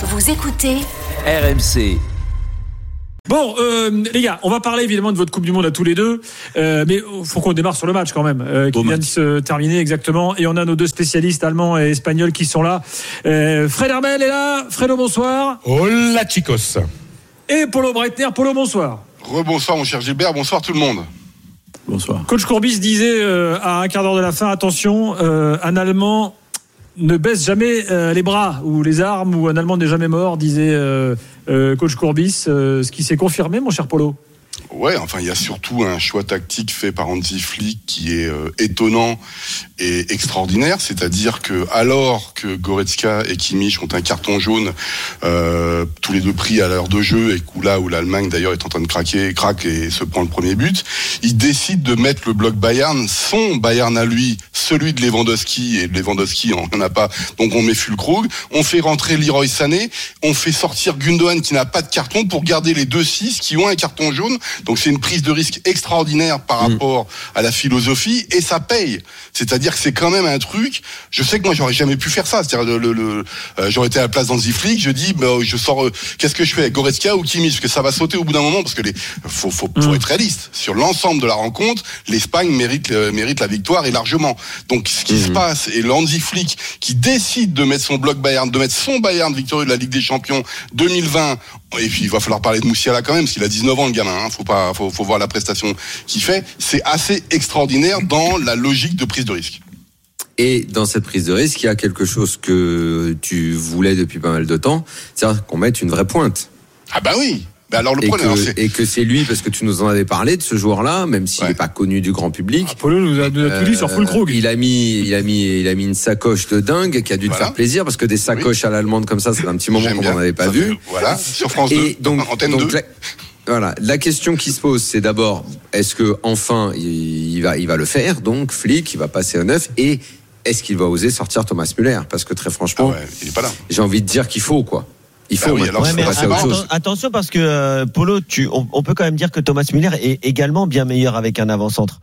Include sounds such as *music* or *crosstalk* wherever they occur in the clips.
Vous écoutez RMC. Bon, euh, les gars, on va parler évidemment de votre Coupe du Monde à tous les deux, euh, mais faut qu'on démarre sur le match quand même, euh, qui Beau vient match. de se terminer exactement. Et on a nos deux spécialistes allemands et espagnols qui sont là. Euh, Fred Hermel est là. Fredo, bonsoir. Hola chicos. Et Polo Breitner. Polo, bonsoir. Rebonsoir mon cher Gilbert, bonsoir tout le monde. Bonsoir. Coach Courbis disait euh, à un quart d'heure de la fin, attention, euh, un Allemand ne baisse jamais euh, les bras ou les armes ou un Allemand n'est jamais mort, disait euh, euh, Coach Courbis, ce qui s'est confirmé, mon cher Polo. Ouais, enfin il y a surtout un choix tactique fait par Hansi qui est euh, étonnant et extraordinaire, c'est-à-dire que alors que Goretzka et Kimmich ont un carton jaune euh, tous les deux pris à l'heure de jeu et où là où l'Allemagne d'ailleurs est en train de craquer, craque et se prend le premier but, il décide de mettre le bloc Bayern, son Bayern à lui, celui de Lewandowski et Lewandowski on n'en a pas, donc on met Fulkrug, on fait rentrer Leroy Sané, on fait sortir Gundogan qui n'a pas de carton pour garder les deux 6 qui ont un carton jaune, donc c'est une prise de risque extraordinaire par rapport à la philosophie et ça paye. C'est-à-dire que c'est quand même un truc. Je sais que moi j'aurais jamais pu faire ça. C'est-à-dire le, le, le- euh, j'aurais été à la place d'Anzi Flick, je dis bah, je sors euh, qu'est-ce que je fais Goretzka ou Kimmich? Parce que ça va sauter au bout d'un moment parce que les faut faut, faut être réaliste sur l'ensemble de la rencontre, l'Espagne mérite euh, mérite la victoire et largement. Donc ce qui se passe et l'Anzi Flick qui décide de mettre son bloc Bayern, de mettre son Bayern victorieux de la Ligue des Champions 2020 et puis il va falloir parler de Moussiala quand même, qu'il a 19 ans le gamin, hein, faut pas, faut, faut voir la prestation qu'il fait. C'est assez extraordinaire dans la logique de prise de risque. Et dans cette prise de risque, il y a quelque chose que tu voulais depuis pas mal de temps, c'est-à-dire qu'on mette une vraie pointe. Ah bah oui. Mais alors le Et problème, que, c'est et que c'est lui, parce que tu nous en avais parlé de ce joueur-là, même s'il n'est Ouais. pas connu du grand public. Polo nous a, nous a tout dit sur Euh, Fulkrug. Il a mis, il a mis, il a mis une sacoche de dingue qui a dû te Voilà. faire plaisir parce que des sacoches à l'allemande comme ça, c'est un petit moment qu'on n'en avait pas Ça vu. fait- Voilà, sur France 2, Et donc, antenne donc 2. la, voilà, la question qui se pose, c'est d'abord, est-ce que enfin il, il va, il va le faire? Donc, flic, il va passer au neuf et est-ce qu'il va oser sortir Thomas Muller Parce que très Ah franchement, ouais, il est pas là. j'ai envie de dire qu'il faut quoi. Il faut. Bah oui, alors faut passer à autre chose. attention parce que euh, Polo, tu, on, on peut quand même dire que Thomas Müller est également bien meilleur avec un avant-centre.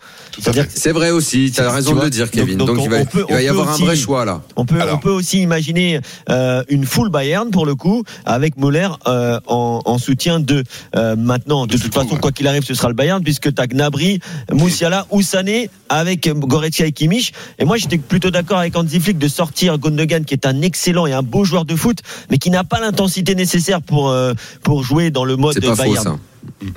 C'est vrai aussi, tu as Tu raison de le dire, Kevin. Donc, donc il va, on peut- il va y avoir un vrai choix là. On peut, Alors. on peut aussi imaginer euh, une full Bayern pour le coup avec Müller euh, en, en soutien de euh, maintenant. De, De toute façon, ouais. quoi qu'il arrive, ce sera le Bayern puisque t'as Gnabry, Moussiala ou Sané avec Goretzka et Kimmich. Et moi, j'étais plutôt d'accord avec Hansi Flick de sortir Gundogan qui est un excellent et un beau joueur de foot, mais qui n'a pas l'intensité nécessaire pour euh, pour jouer dans le mode pas faux Bayern. ça.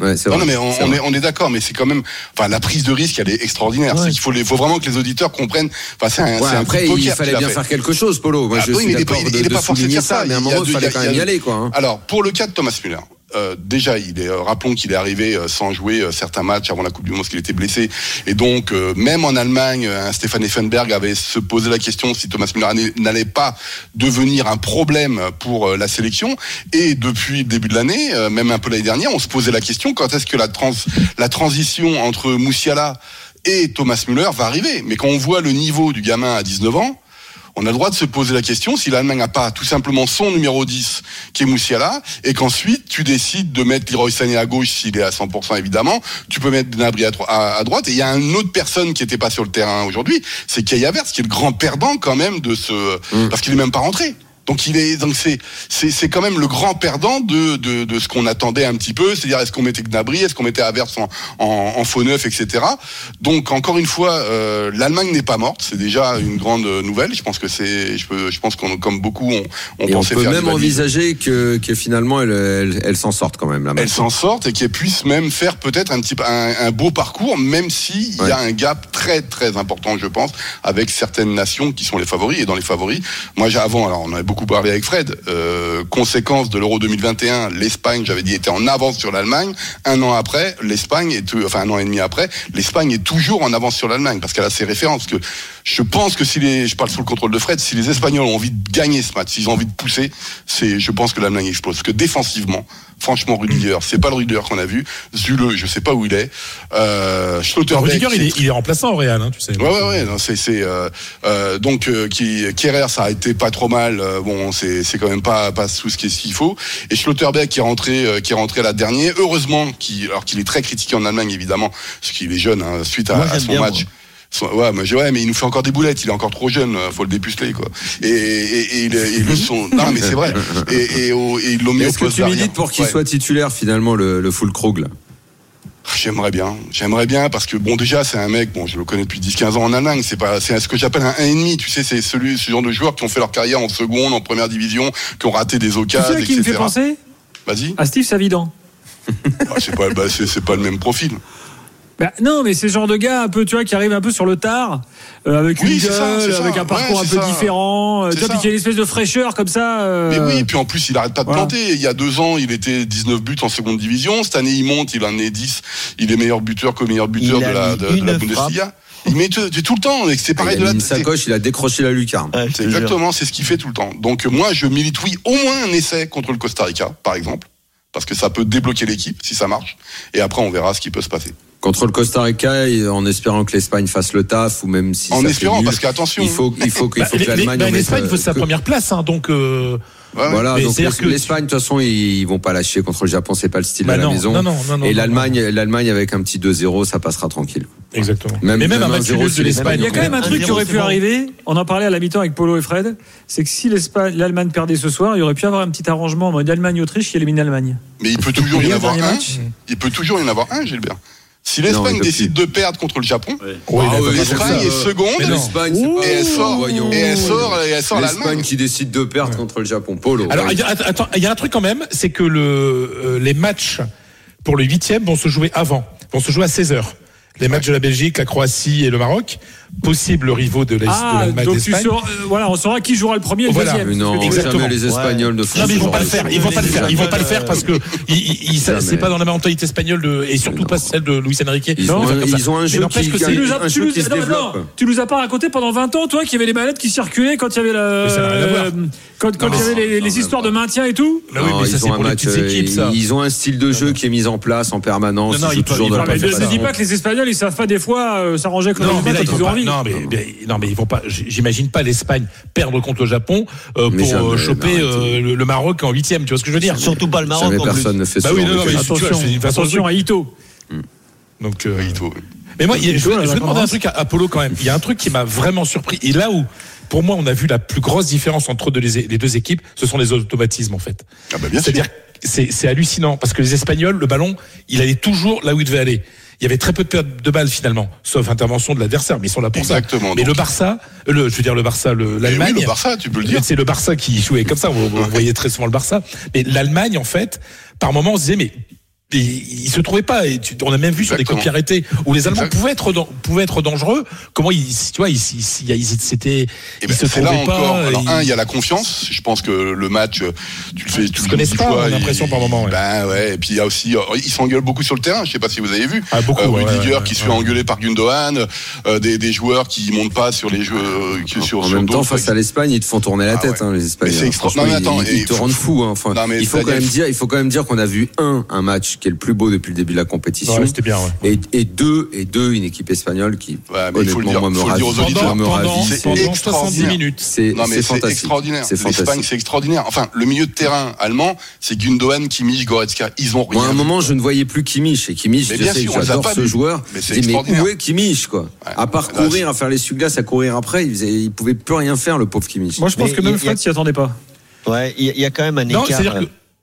Ouais, Non, vrai. non, mais on, C'est on est, on est d'accord, mais c'est quand même, enfin, la prise de risque, elle est extraordinaire. Ouais. C'est qu'il faut, les- faut vraiment que les auditeurs comprennent. Enfin, c'est un, Ouais, après, de il poker fallait bien fait. faire quelque chose, Polo. Moi, Ah je oui, suis mais il est d'accord pas- il- de, il est de pas forcé de ça, ça. mais à un Il y a moment, il fallait il y a- quand il y même y a- aller, quoi. hein. Alors, pour le cas de Thomas Müller, euh, déjà, il est, euh, rappelons qu'il est arrivé euh, sans jouer euh, certains matchs avant la Coupe du Monde parce qu'il était blessé. Et donc, euh, même en Allemagne, un Stéphane Effenberg avait se posé la question si Thomas Müller n'allait- pas devenir un problème pour la sélection. Et depuis le début de l'année, même un peu l'année dernière, on se posait la question quand est-ce que la, trans, la transition entre Moussiala et Thomas Müller va arriver? Mais quand on voit le niveau du gamin à 19 ans, on a le droit de se poser la question si l'Allemagne n'a pas tout simplement son numéro 10 qui est Moussiala et qu'ensuite tu décides de mettre Leroy Sané à gauche s'il est à 100% évidemment, tu peux mettre Gnabry à, à, à droite. Et il y a une autre personne qui était pas sur le terrain aujourd'hui, c'est Kay Havertz qui est le grand perdant quand même de ce parce qu'il est même pas rentré. Donc il est donc c'est c'est c'est quand même le grand perdant de de, de ce qu'on attendait un petit peu, c'est-à-dire est-ce qu'on mettait Gnabry, est-ce qu'on mettait Havertz en, en, en faux neuf, etc. Donc encore une fois, euh, l'Allemagne n'est pas morte, c'est déjà une grande nouvelle. Je pense que c'est je peux je pense qu'on comme beaucoup on, on Et on pensait peut faire même envisager que, que finalement, elle, elle, elle s'en sorte quand même, là. elle s'en sorte et qu'elle puisse même faire peut-être un petit un, un beau parcours, même s'il Ouais. y a un gap très très important, je pense, avec certaines nations qui sont les favoris. Et dans les favoris, moi j'ai avant, alors on avait beaucoup parlé avec Fred, euh, conséquence de l'Euro 2021, l'Espagne, j'avais dit, était en avance sur l'Allemagne. Un an après, l'Espagne est, enfin un an et demi après, l'Espagne est toujours en avance sur l'Allemagne parce qu'elle a ses références. Que je pense que si les, je parle sous le contrôle de Fred, si les Espagnols ont envie de gagner ce match, s'ils ont envie de pousser, c'est, je pense que l'Allemagne explose. Parce que défensivement, franchement, Rudiger, c'est pas le Rudiger qu'on a vu. Zule, je sais pas où il est. Euh, Schlotterbeck, Rudiger, il est, il est remplaçant au Real, hein, tu sais. Ouais ouais ouais non, c'est c'est euh, euh, donc euh, qui Kerrer ça a été pas trop mal euh, bon c'est c'est quand même pas pas sous ce qu'il ce qu'il faut et Schlotterbeck qui est rentré euh, qui est rentré à la dernière heureusement qui alors qu'il est très critiqué en Allemagne évidemment parce qu'il est jeune hein, suite à, Moi, à j'aime son bien, match Ouais, mais il nous fait encore des boulettes. Il est encore trop jeune. euh, Faut le dépuceler, quoi. Et, et, et, le son. Non, mais c'est vrai. Et, et, au- et ils l'ont mis au Est-ce que poste tu milites pour qu'il Ouais. soit titulaire finalement le, le full Krug là J'aimerais bien, j'aimerais bien parce que bon déjà c'est un mec, bon je le connais depuis 10-15 ans en Allemagne, c'est pas c'est ce que j'appelle un 1,5, tu sais c'est celui ce genre de joueurs qui ont fait leur carrière en seconde, en première division, qui ont raté des Tu occasions, sais à qui il me fait etc. penser? Vas-y, À Steve Savidan. Bah, c'est pas bah, pas le même profil. Bah, non, mais c'est ce genre de gars un peu, tu vois, qui arrive un peu sur le tard, euh, avec Oui, une ça, gueule, ça. avec un Ouais, parcours un peu ça. différent, euh, tu vois, puis qui a une espèce de fraîcheur comme ça. euh, Mais oui, puis en plus il arrête pas de voilà. planter. Il y a deux ans il était 19 buts en seconde division, cette année il monte, il en est 10, il est meilleur buteur que meilleur buteur Il de a la, de, de la Bundesliga. Il met tout, tout le temps, et c'est Il pareil a de la sacoche, il a décroché la lucarne. Ouais, C'est exactement, c'est ce qu'il fait tout le temps. Donc moi, je milite oui, au moins un essai contre le Costa Rica, par exemple, parce que ça peut débloquer l'équipe si ça marche. Et après, on verra ce qui peut se passer. Contre le Costa Rica, et en espérant que l'Espagne fasse le taf ou même si En ça fait espérant, nul, parce qu'attention, il faut il faut qu'il Bah, faut que bah, en mette, L'Espagne euh, veut sa que- première place, hein, donc. euh. Voilà, donc l'Espagne, de toute façon, ils vont pas lâcher contre le Japon, c'est pas le style bah à la non, maison. non, non, non, non, Et l'Allemagne, l'Allemagne avec un petit 2-0, ça passera tranquille. Exactement. Même- Mais même, même un match de les l'Espagne. Il y a quand même un truc qui aurait pu bon. arriver. On en parlait à la mi-temps avec Polo et Fred. C'est que si l'Espagne- l'Allemagne perdait ce soir, il y aurait pu avoir un petit arrangement en mode Allemagne-Autriche qui élimine l'Allemagne. mais il peut toujours y en Et avoir un. Il peut toujours y en avoir un, Gilbert. Si l'Espagne décide de perdre contre le Japon, Oui, Ah oui, l'Espagne est seconde pas- et elle sort, Voyons. et elle sort, et elle sort L'Espagne l'Allemagne. qui décide de perdre contre le Japon. Polo. Alors, ouais. il y a- attends, il y a un truc quand même, c'est que le, euh, les matchs pour le huitième vont se jouer avant, vont se jouer à 16 heures. Les matchs de la Belgique, la Croatie et le Maroc, possibles rivaux de l'Est de Ah, l'Allemagne donc tu sauras, euh, voilà, on saura qui jouera le premier et le Voilà. deuxième. Mais non, Exactement. jamais les Espagnols ne font Non mais ils vont pas le faire, ils vont pas le faire, ils vont pas le faire parce que *laughs* ils- ils- ils- ça- Jamais. c'est pas dans la mentalité espagnole de, et surtout pas celle de Luis Enrique. Ils de ont, ils ont un jeu qui, que Tu nous, as, tu, nous, qui se non, non, tu nous as pas raconté pendant 20 ans, toi, qu'il y avait les manettes qui circulaient quand il y avait la, euh, quand, quand Non, il y avait les, les non, histoires de maintien et tout. Bah oui, Non, mais ça ils c'est ont un pour les petites équipes, ça. Ils ont un style de jeu qui est mis en place en permanence. Non, non, ils toujours ne dis pas que les Espagnols, ils savent pas des fois euh, s'arranger avec le Non, résultat mais là, quand ils ils vont ont pas, envie. non, mais, mais- non, mais ils vont pas. J'imagine pas l'Espagne perdre contre le Japon euh, pour jamais, euh, choper euh, le, le Maroc en huitième. Tu vois ce que je veux dire? Surtout pas le Maroc Jamais en plus. personne ne fait Bah oui, non, mais tu vois, Attention, c'est une façon de attention jouer. à Ito. Donc, euh, Ito. Mais moi, il y a- je je vais demander un truc à Apollo quand même. Il y a un truc qui m'a vraiment surpris. Et là où, pour moi, on a vu la plus grosse différence entre deux- les, deux équipes, ce sont les automatismes en fait. Ah bah. C'est-à-dire, c'est c'est hallucinant parce que les Espagnols, le ballon, il allait toujours là où il devait aller. Il y avait très peu de pertes de balles finalement, sauf intervention de l'adversaire, mais ils sont là pour Exactement, ça. Mais donc. le Barça, euh, le, je veux dire le Barça, l'Allemagne. oui, le Barça, tu peux le dire. C'est le Barça qui jouait comme ça. On, on voyait très souvent le Barça. Mais l'Allemagne, en fait, par moment, on se disait, mais et il se trouvait pas. Et tu- on a même vu sur des Exactement. copies arrêtées où les Allemands pouvaient être pouvaient être dangereux. Comment ils, tu vois, ils, ils, ils, ils- c'était, Eh ils ben, se c'est là trouvaient encore. pas. Alors ils- un, il y a la confiance. Je pense que le match, tu le fais, tu le dix pas, fois, l'impression par moment, ouais. Ben ouais. Et puis il y a aussi, euh, ils s'engueulent beaucoup sur le terrain. Je sais pas si vous avez vu. Ah, beaucoup, Euh, Rudiger ouais, ouais, qui se ouais. fait engueuler par Gundogan, euh, des, des joueurs qui montent pas sur les jeux, euh, que sur En sur même temps, face à l'Espagne, ils te font tourner la Ah tête, hein, les Espagnols. Mais c'est extra- Franchement, non, mais attends, ils, ils te rendent fou. hein. Enfin, Non, mais il faut quand même dire, il faut quand même dire qu'on a vu un, un match qui est le plus beau depuis le début de la compétition. Ouais, c'était bien. Ouais. Et, et deux, et deux, une équipe espagnole qui, Ouais, mais honnêtement, dire- moi, me ravit. Pendant, ravit. pendant, c'est pendant 70 extraordinaire. minutes. C'est extraordinaire. C'est L'Espagne c'est extraordinaire. Enfin le milieu de terrain allemand, c'est Gundogan, Kimmich, Goretzka. Ils ont rien. Moi, à un moment, je ne voyais plus Kimmich. Et Kimmich, Mais je bien sais sûr, que on les a j'adore ce joueur. Mais mais où est Kimmich, quoi. À part courir, à faire les suglasses, à courir après, il, pouvait plus rien faire, le pauvre Kimmich. Moi, je pense que même Fred s'y attendait pas. Ouais, il y, a- quand même un Non, écart.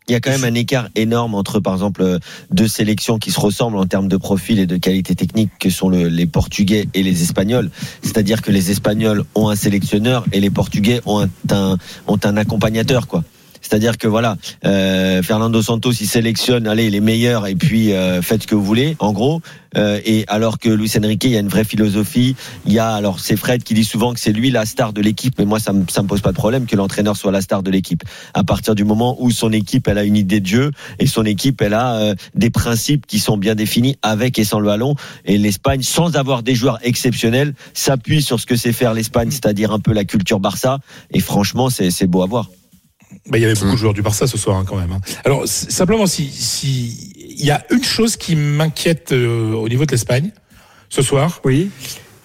Il y a quand même un écart énorme entre, par exemple, euh, deux sélections qui se ressemblent en termes de profil et de qualité technique, que sont le- les Portugais et les Espagnols. C'est-à-dire que les Espagnols ont un sélectionneur et les Portugais ont un, un- ont un accompagnateur, quoi. C'est-à-dire que voilà, euh, Fernando Santos il sélectionne, allez les meilleurs et puis euh, faites ce que vous voulez, en gros. Euh, et alors que Luis Enrique, il y a une vraie philosophie. Il y a alors c'est Fred qui dit souvent que c'est lui la star de l'équipe, mais moi ça me ça me pose pas de problème que l'entraîneur soit la star de l'équipe. À partir du moment où son équipe elle a une idée de jeu et son équipe elle a euh, des principes qui sont bien définis avec et sans le ballon. Et l'Espagne, sans avoir des joueurs exceptionnels, s'appuie sur ce que sait faire l'Espagne, c'est-à-dire un peu la culture Barça. Et franchement, c'est c'est beau à voir. Bah, il y avait beaucoup de joueurs du Barça ce soir hein, quand même. hein. Alors simplement, si si il y a une chose qui m'inquiète euh, au niveau de l'Espagne ce soir, Oui.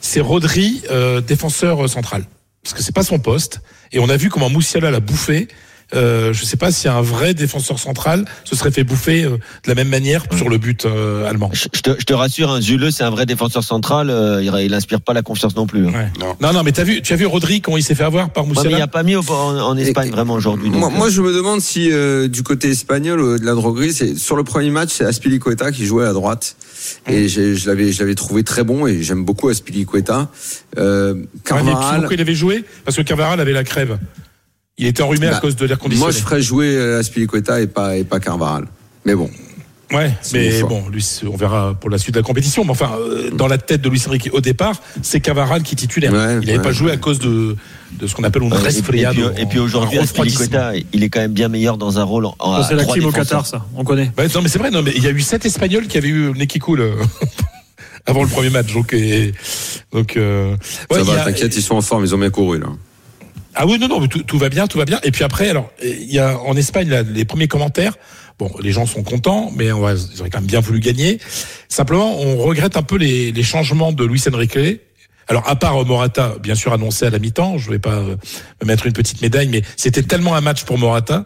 c'est Rodri, euh, défenseur euh, central, parce que c'est pas son poste. Et on a vu comment Moussiala l'a bouffé. Euh, je sais pas si un vrai défenseur central se serait fait bouffer euh, de la même manière sur le but euh, allemand. Je je te, je te rassure, hein, Zuleux, c'est un vrai défenseur central. euh, il, il inspire pas la confiance non plus. hein. Ouais. Non. Non, non, mais t'as vu, tu as vu Rodri quand il s'est fait avoir par Ouais, mais il n'y Moussala a pas mis au- en, en Espagne Et- vraiment aujourd'hui. Moi, moi, je me demande si euh, du côté espagnol euh, de la droguerie, c'est sur le premier match, c'est Aspilicueta qui jouait à droite et j'ai- je l'avais, je l'avais trouvé très bon et j'aime beaucoup Aspilicueta. Euh, Ouais, Carvajal, pourquoi il avait joué? Parce que Carvajal avait la crève. Il était enrhumé à Bah, cause de l'air conditionné. moi je ferais jouer euh, Aspilicueta et pas et pas Carvajal. Mais bon, Ouais, mais bon, lui, on verra pour la suite de la compétition. Mais enfin, euh, dans la tête de Luis Enrique au départ, c'est Cavaral qui est titulaire. Ouais, il n'avait ouais, pas joué à cause de, de ce qu'on appelle un euh, et, puis- et resfriado. puis, puis aujourd'hui, il est quand même bien meilleur dans un rôle en, C'est à la clim au. Qatar, ça. On connaît. Non, mais c'est vrai, non, mais il y a eu sept Espagnols qui avaient eu le nez qui coule avant le premier match. Donc, et- donc euh, ouais, ça va, t'inquiète, ils sont en forme, ils ont bien couru là. Ah oui, non, non, tout, tout va bien, tout va bien. Et puis après, alors, il y a en Espagne là, les premiers commentaires. Bon, les gens sont contents, mais on va, ils auraient quand même bien voulu gagner. Simplement, on regrette un peu les, les changements de Luis Enrique. Alors, à part Morata, bien sûr annoncé à la mi-temps, je vais pas euh, me mettre une petite médaille, mais c'était tellement un match pour Morata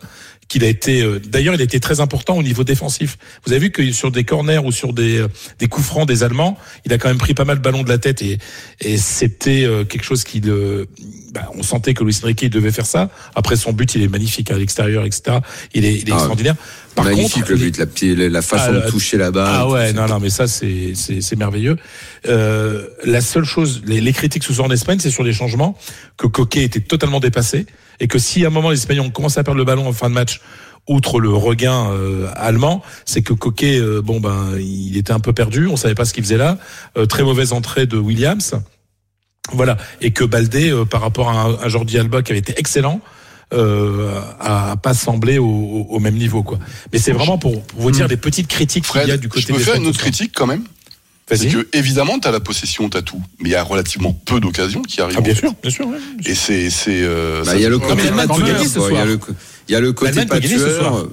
qu'il a été. euh, D'ailleurs, il a été très important au niveau défensif. Vous avez vu que sur des corners ou sur des euh, des coups francs des Allemands, il a quand même pris pas mal de ballons de la tête et et c'était euh, quelque chose qui le. Bah, on sentait que Luis Enrique devait faire ça. Après, son but, il est magnifique à l'extérieur, etc. Il est, il est Ah, extraordinaire. Par Magnifique contre, le but, la, petite- la façon Ah, de toucher la balle. ah ouais, non, non, mais ça, c'est, c'est, c'est merveilleux. Euh, la seule chose, les, les critiques soir en Espagne, c'est sur les changements, que Coquet était totalement dépassé, et que si à un moment les Espagnols ont commencé à perdre le ballon en fin de match, outre le regain euh, allemand, c'est que Coquet, euh, bon ben, il était un peu perdu, on savait pas ce qu'il faisait là. Euh, très mauvaise entrée de Williams. Voilà, et que Baldé, euh, par rapport à un, à Jordi Alba qui avait été excellent, euh, a pas semblé au, même niveau quoi. Mais c'est vraiment pour, pour vous dire les petites critiques qu'il y a du côté je peux des faire une autre critique quand même? C'est que évidemment, tu as la possession, tu as tout, mais il y a relativement peu d'occasions qui arrivent. Ah, bien sûr, bien sûr. ouais. Et c'est c'est euh, Bah, il y a le côté. Il y a soir. le, il y a le côté pas tueur. soir.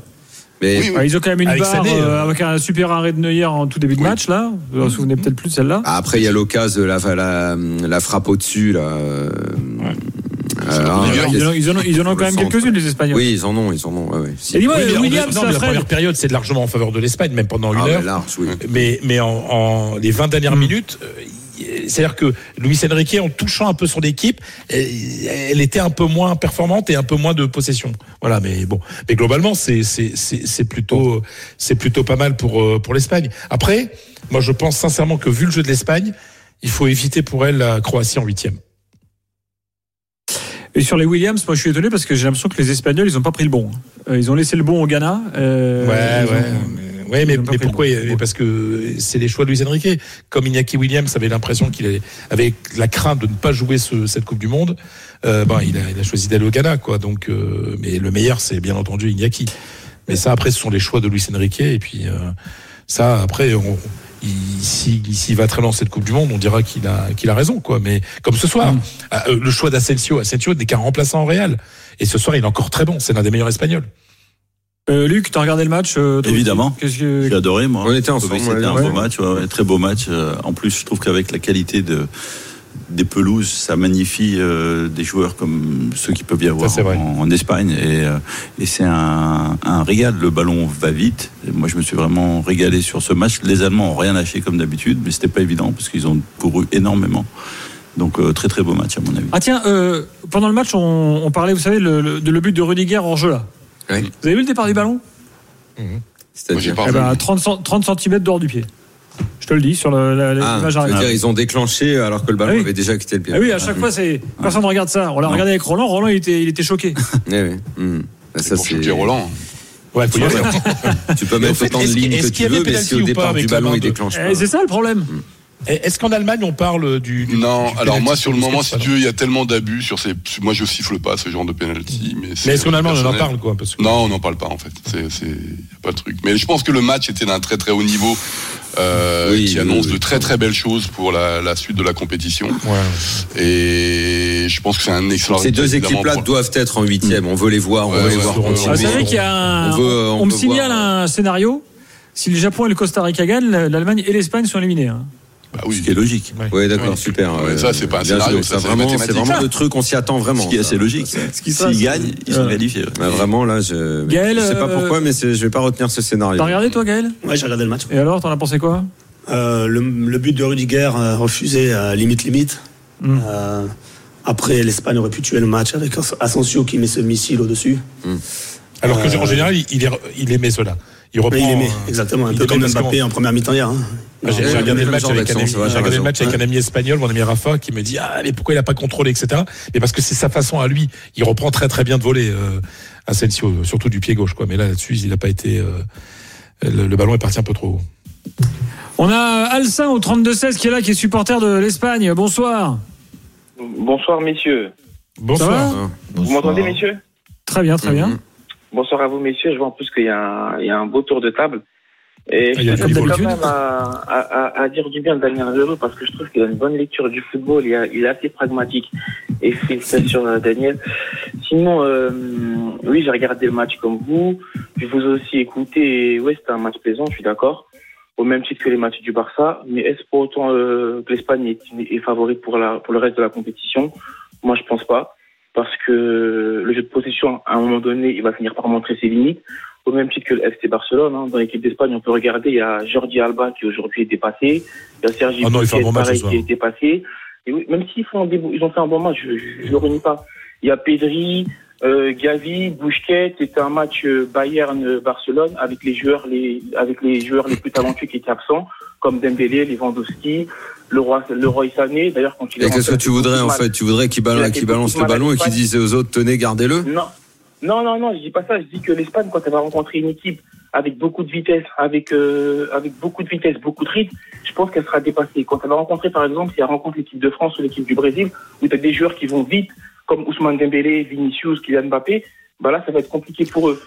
Mais Oui, oui. Ah, ils ont quand même une Avec barre Sané, euh, euh, avec un super arrêt de Neuer en tout début de Oui. match là. Vous vous souvenez peut-être plus de celle-là? Après, il y a l'occasion, la, la, la frappe au-dessus. Là. Rudiger. Ils en ont, ils en ont- ils en ont quand même quelques-unes les Espagnols. Oui, ils en ont, ils en ont. Ouais, ouais. Si. Et dis-moi, Williams, la première période, c'est largement en faveur de l'Espagne, même pendant une Ah, mais heure. large, oui. Mais, mais en, en les 20 dernières Mm. minutes, euh, c'est-à-dire que Luis Enrique, en touchant un peu son équipe, euh, elle était un peu moins performante et un peu moins de possession. Voilà, mais bon, mais globalement, c'est c'est c'est c'est plutôt c'est plutôt pas mal pour euh, pour l'Espagne. Après, moi, je pense sincèrement que vu le jeu de l'Espagne, il faut éviter pour elle la Croatie en huitième. Et sur les Williams, moi je suis étonné parce que j'ai l'impression que les Espagnols, ils ont pas pris le bon. Euh, Ils ont laissé le bon au Ghana. euh, Ouais, ouais. ont- mais- Ouais, mais, mais pourquoi bon. Parce que c'est les choix de Luis Enrique. Comme Iñaki Williams avait l'impression qu'il avait- avait la crainte de ne pas jouer ce- cette Coupe du Monde, euh, ben, il, a, il a choisi d'aller au Ghana. Quoi. Donc, euh, mais le meilleur, c'est bien entendu Iñaki. Mais ça, après, ce sont les choix de Luis Enrique. Et puis, euh, ça, après, on, il- si- s'il va très loin cette Coupe du Monde, on dira qu'il a, qu'il a raison. Quoi. Mais comme ce soir, ah, euh, le choix d'Asensio, Asensio n'est qu'un remplaçant en Real. Et ce soir, il est encore très bon. C'est l'un des meilleurs Espagnols. Euh, Luc, t'as regardé le match euh, Évidemment. que J'ai adoré, moi. On était ensemble, C'était ouais, un ouais. beau match, ouais, ouais, très beau match. Euh, En plus, je trouve qu'avec la qualité de, des pelouses, ça magnifie euh, des joueurs comme ceux qui peuvent y avoir Ça, en, en Espagne. Et, euh, et c'est un, un régal. Le ballon va vite. Et moi, je me suis vraiment régalé sur ce match. Les Allemands ont rien lâché comme d'habitude, mais c'était pas évident parce qu'ils ont couru énormément. Donc, euh, très très beau match, à mon avis. Ah tiens, euh, pendant le match, on, on parlait, vous savez, le, le, de le but de Rudiger hors jeu là. Oui. Vous avez vu le départ du ballon? Moi, j'ai C'est-à-dire. pas eh ben, revu. 30, cent- 30 cm dehors du pied. Je te le dis sur Ah, l'image veut arrière. dire ils ont déclenché alors que le ballon Ah oui. avait déjà quitté le pied. Ah oui, à chaque fois, c'est personne ne regarde ça. On l'a regardé avec Roland. Roland, il était, il était choqué. Eh oui. Bah, C'est Ça, pour c'est- choquer Roland. Ouais. Tu peux mettre fait, autant de lignes que y tu veux, mais si au départ du ballon il déclenche Eh, pas. c'est ça le problème. Est-ce qu'en Allemagne, on parle du. du Non, du alors moi sur le moment, si tu veux, il y a tellement d'abus sur ces. Moi, je siffle pas ce genre de penalty. Mais, Mais est-ce qu'en Allemagne, on en parle, quoi parce que... Non, on n'en parle pas en fait. C'est, pas de truc. Mais je pense que le match était d'un très très haut niveau, euh, Oui, qui annonce oui. de très très belles choses pour la, la suite de la compétition. Ouais. Et je pense que c'est un excellent. Ces deux équipes-là pour- doivent être en huitième. On veut les voir, on Ouais, veut les ouais, voir ouais, continuer. Ah, vous savez qu'il y a un. On veut- on me signale voir. un scénario. Si le Japon et le Costa Rica gagnent, l'Allemagne et l'Espagne sont éliminés. hein. Bah Ce oui. qui est logique. Ouais. Oui, d'accord, super. Ouais, euh, ça, c'est pas un scénario, c'est vraiment, vraiment le truc, on s'y attend vraiment. Ce qui est assez logique. S'ils gagnent, ils sont qualifiés. Ouais, vraiment, là, je Gaël, je sais pas euh, pourquoi, mais c'est- je vais pas retenir ce scénario. T'as regardé toi Gaël? Ouais, j'ai regardé le match. Et alors, t'en as pensé quoi? Euh, le, le but de Rudiger euh, refusé à limite limite. Mm. Euh, après, l'Espagne aurait pu tuer le match avec Asensio qui met ce missile au-dessus. Alors que Euh, en général, il, il, est- il aimait cela. Il reprend. Mais il aimait, euh, exactement. Un il peu comme Mbappé en première mi-temps hier. hein. J'ai regardé le match avec un ami, c'est vrai, j'ai t'as regardé le raison. match avec Ouais. un ami espagnol, mon ami Rafa, qui me dit ah mais pourquoi il a pas contrôlé etc. Mais parce que c'est sa façon à lui. Il reprend très très bien de voler euh, Asensio, surtout du pied gauche quoi. Mais là là-dessus il n'a pas été. euh, le, le ballon est parti un peu trop haut. On a Alcin au 32-16 qui est là, qui est supporter de l'Espagne. Bonsoir. Bonsoir messieurs. Bonsoir. Vous m'entendez messieurs? Très bien, très bien. Bonsoir à vous messieurs. Je vois en plus qu'il y, a un- il y a un beau tour de table. Et Ah, je tenais quand même à, à, à- dire du bien de Daniel Riolo parce que je trouve qu'il a une bonne lecture du football. Il, a- il est assez pragmatique. Et félicitations à Daniel. Sinon, euh, oui, j'ai regardé le match comme vous. Je vous ai aussi écouté. Et ouais, c'était un match plaisant, je suis d'accord. Au même titre que les matchs du Barça. Mais est-ce pour autant euh, que l'Espagne est, est favorite pour, la, pour le reste de la compétition? Moi, je pense pas. Parce que le jeu de possession, à un moment donné, il va finir par montrer ses limites. Au même titre que le FC Barcelone, hein. dans l'équipe d'Espagne, on peut regarder, il y a Jordi Alba qui aujourd'hui est dépassé, il y a Sergi Ah non, bon pareil, qui est dépassé. Et oui, même s'ils font des, ils ont fait un bon match, je, je le renie pas. Il y a Pedri, euh, Gavi, Busquets, c'était un match euh, Bayern-Barcelone avec les joueurs les avec les joueurs les plus talentueux qui étaient absents, comme Dembélé, Lewandowski, le roi le roi Sané. D'ailleurs, quand il Et qu'est-ce que tu voudrais en fait? Tu voudrais qu'il balance, qu'il balance le ballon et qu'il dise aux autres tenez, gardez-le? Non, non, non, non, je dis pas ça. Je dis que l'Espagne, quand elle va rencontrer une équipe avec beaucoup de vitesse, avec euh, avec beaucoup de vitesse, beaucoup de rythme, je pense qu'elle sera dépassée. Quand elle va rencontrer, par exemple, si elle rencontre l'équipe de France ou l'équipe du Brésil, où tu as des joueurs qui vont vite, comme Ousmane Dembélé, Vinicius, Kylian Mbappé, bah là, ça va être compliqué pour eux.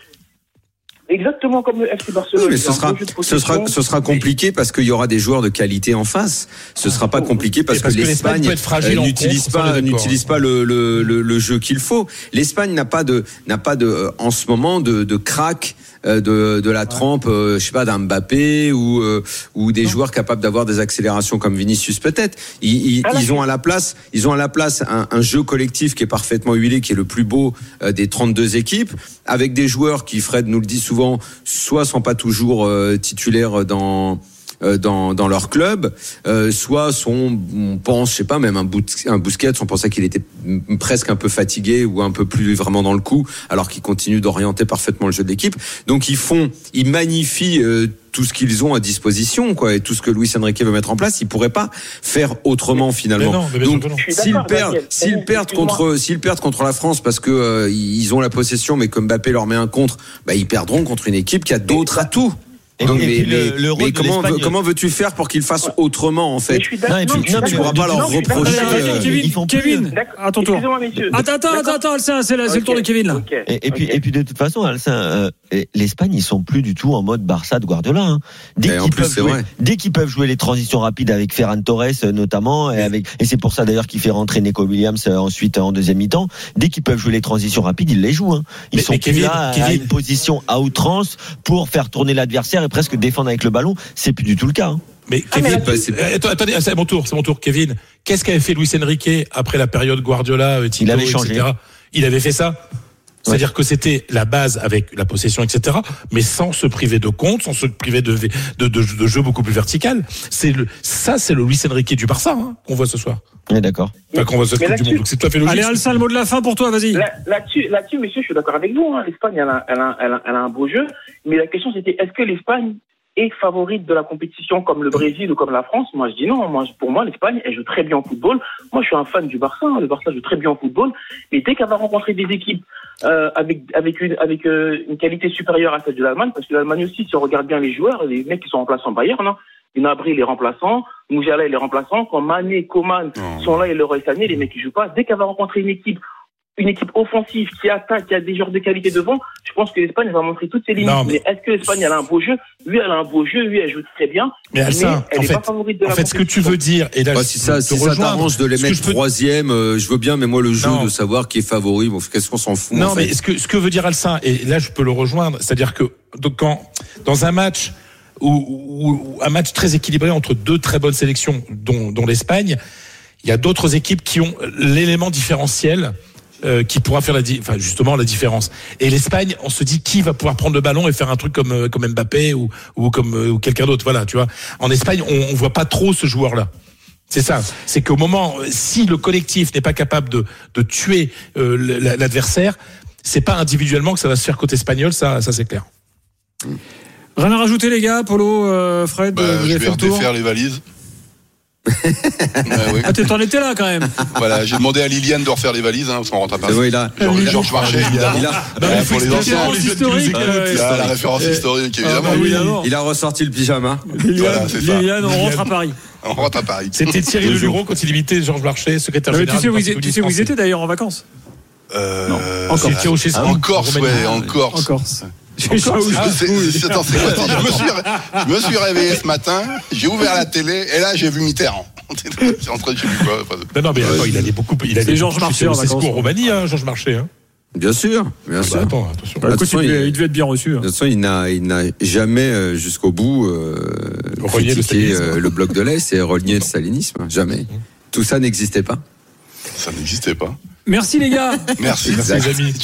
Exactement comme le FC Barcelone. Oui, mais ce sera, ce sera, possession. ce sera compliqué parce qu'il y aura des joueurs de qualité en face. Ce sera pas compliqué parce, que que l'Espagne euh, n'utilise pas, n'utilise pas le, le, le, le jeu qu'il faut. L'Espagne n'a pas de, n'a pas de, euh, en ce moment de, de crack de, de la trempe, euh, je sais pas, d'un Mbappé ou, euh, ou des joueurs capables d'avoir des accélérations comme Vinicius peut-être. Ils, ils, Ah, là, ils ont à la place, ils ont à la place un, un jeu collectif qui est parfaitement huilé, qui est le plus beau euh, des 32 équipes, avec des joueurs qui, Fred nous le dit souvent, soit sont pas toujours euh, titulaires dans euh, dans, dans leur club, euh, soit sont, on pense, je sais pas, même un, bout un Busquets, on pensait qu'il était presque un peu fatigué ou un peu plus vraiment dans le coup, alors qu'il continue d'orienter parfaitement le jeu de l'équipe. Donc ils font, ils magnifient euh, tout ce qu'ils ont à disposition, quoi, et tout ce que Luis Enrique veut mettre en place. Ils pourraient pas faire autrement finalement. Mais non, mais bien sûr Donc s'ils perdent, s'ils perdent contre, s'ils perdent contre la France parce que euh, ils ont la possession, mais que Mbappé leur met un contre, bah ils perdront contre une équipe qui a d'autres atouts. Et Donc, puis- mais, le- le rôle mais de comment, veux- comment veux-tu faire pour qu'ils fassent autrement en fait. Non, et puis- Non, Tu d'accord. pourras pas leur reprocher. Euh, Kevin, ils font plus, Kevin, D'accord. à ton tour. Attends, attends, attends, Alcin, c'est le tour de Kevin là. Et, et puis, Ok. et puis de toute façon, Alcin, euh, l'Espagne, ils sont plus du tout en mode Barça de Guardiola. Hein. Dès qu'ils peuvent jouer, peuvent les transitions rapides avec Ferran Torres euh, notamment, et avec, et c'est pour ça d'ailleurs qu'il fait rentrer Nico Williams euh, ensuite en deuxième mi-temps. Dès qu'ils peuvent jouer les transitions rapides, ils les jouent. Hein. Ils Mais- sont plus là à- une position à outrance pour faire tourner l'adversaire et presque défendre avec le ballon. C'est plus du tout le cas. hein. Mais Ah, mais Kevin, euh, attends, attendez, c'est mon tour, c'est mon tour. Kevin, qu'est-ce qu'avait fait Luis Enrique après la période Guardiola, euh, Tito, Il avait changé. etc. Il avait fait ça? C'est-à-dire que c'était la base avec la possession, etc., mais sans se priver de compte, sans se priver de, de, de, de jeu beaucoup plus vertical. C'est le, ça, c'est le Luis Enrique du Barça hein, qu'on voit ce soir. Est d'accord. Enfin, qu'on voit ce du Monde. Donc c'est tout à fait logique. Allez, Alcin, le mot de la fin pour toi, vas-y. Là- Là-dessus, là-dessus, messieurs, je suis d'accord avec vous. hein. L'Espagne, elle a, elle, a, elle, a, elle a un beau jeu. Mais la question, c'était est-ce que l'Espagne est favorite de la compétition comme le Brésil ou comme la France Moi, je dis non. Moi, pour moi, l'Espagne, elle joue très bien au football. Moi, je suis un fan du Barça. hein. Le Barça joue très bien au football. Mais dès qu'elle va rencontrer des équipes euh, avec avec une avec euh, une qualité supérieure à celle de l'Allemagne, parce que l'Allemagne aussi, si on regarde bien les joueurs, les mecs qui sont remplaçants Bayern, hein, Gnabry, il est remplaçant, Mouziala, il est remplaçant, quand Mané, Coman sont là et le Sané, les mecs qui jouent pas, dès qu'elle va rencontrer une équipe une équipe offensive qui attaque, qui a des joueurs de qualité devant, je pense que l'Espagne va montrer toutes ses limites. Non, mais- mais est-ce que l'Espagne elle a un beau jeu? Oui, elle a un beau jeu, oui, elle joue très bien. Mais Alcin, elle en n'est fait, pas favorite de en la fait, ce que tu veux dire, et là, Bah, je si peux ça, si ça t'arrange de les mettre je peux- troisième, euh, je veux bien, mais moi le jeu Non. de savoir qui est favori, bon, qu'est-ce qu'on s'en fout Non, en mais fait ce que, ce que veut dire Alcin, et là je peux le rejoindre, c'est-à-dire que donc, quand, dans un match ou, ou- ou un match très équilibré entre deux très bonnes sélections, dont, dont l'Espagne, il y a d'autres équipes qui ont l'élément différentiel euh, qui pourra faire la, di- enfin justement la différence. Et l'Espagne, on se dit qui va pouvoir prendre le ballon et faire un truc comme euh, comme Mbappé ou ou comme euh, ou quelqu'un d'autre. Voilà, tu vois. En Espagne, on, on voit pas trop ce joueur-là. C'est ça. C'est qu'au moment, si le collectif n'est pas capable de, de tuer euh, l'adversaire, c'est pas individuellement que ça va se faire côté espagnol, ça, ça c'est clair. Rien à rajouter, les gars Polo, euh, Fred, Bah, vous je vais le tour redéfaire les valises. Ouais, oui. Ah, t'es- t'en étais là quand même. Voilà, j'ai demandé à Liliane de refaire les valises, hein, parce qu'on rentre à Paris. il a, Georges a- Marchais, évidemment. il a- Bah, Ouais, il pour les enfants. historique. euh, Ah, la référence Euh, historique, ah, évidemment. bah, évidemment. il a ressorti le pyjama. Liliane, Voilà. Liliane, on rentre à Paris. On rentre à Paris. C'était Thierry Lelureau quand il imitait Georges Marchais, secrétaire mais général. tu sais où du tu sais où ils étaient d'ailleurs en vacances Euh, Non. Thierry Chesson, En Corse, ouais, en Corse. En Corse. Je c'est- c'est quoi me suis, réveillé ce matin, j'ai ouvert la télé et là j'ai vu Mitterrand. *laughs* C'est en train de quoi. enfin, Non, non, mais attends, il allait beaucoup. Il allait C'est Georges Marchais Ceausescu vacances. en Roumanie, hein, Georges Marchais. Hein. Bien sûr, bien Bah, sûr. attends, attention. Bah, toute façon, il, devait, il- il devait être bien reçu. hein. De toute façon, il n'a, jamais euh, jusqu'au bout euh, le euh, le bloc de l'Est et relié le stalinisme. Jamais. Tout ça n'existait pas. Ça n'existait pas. Merci les gars. Merci. Merci les amis.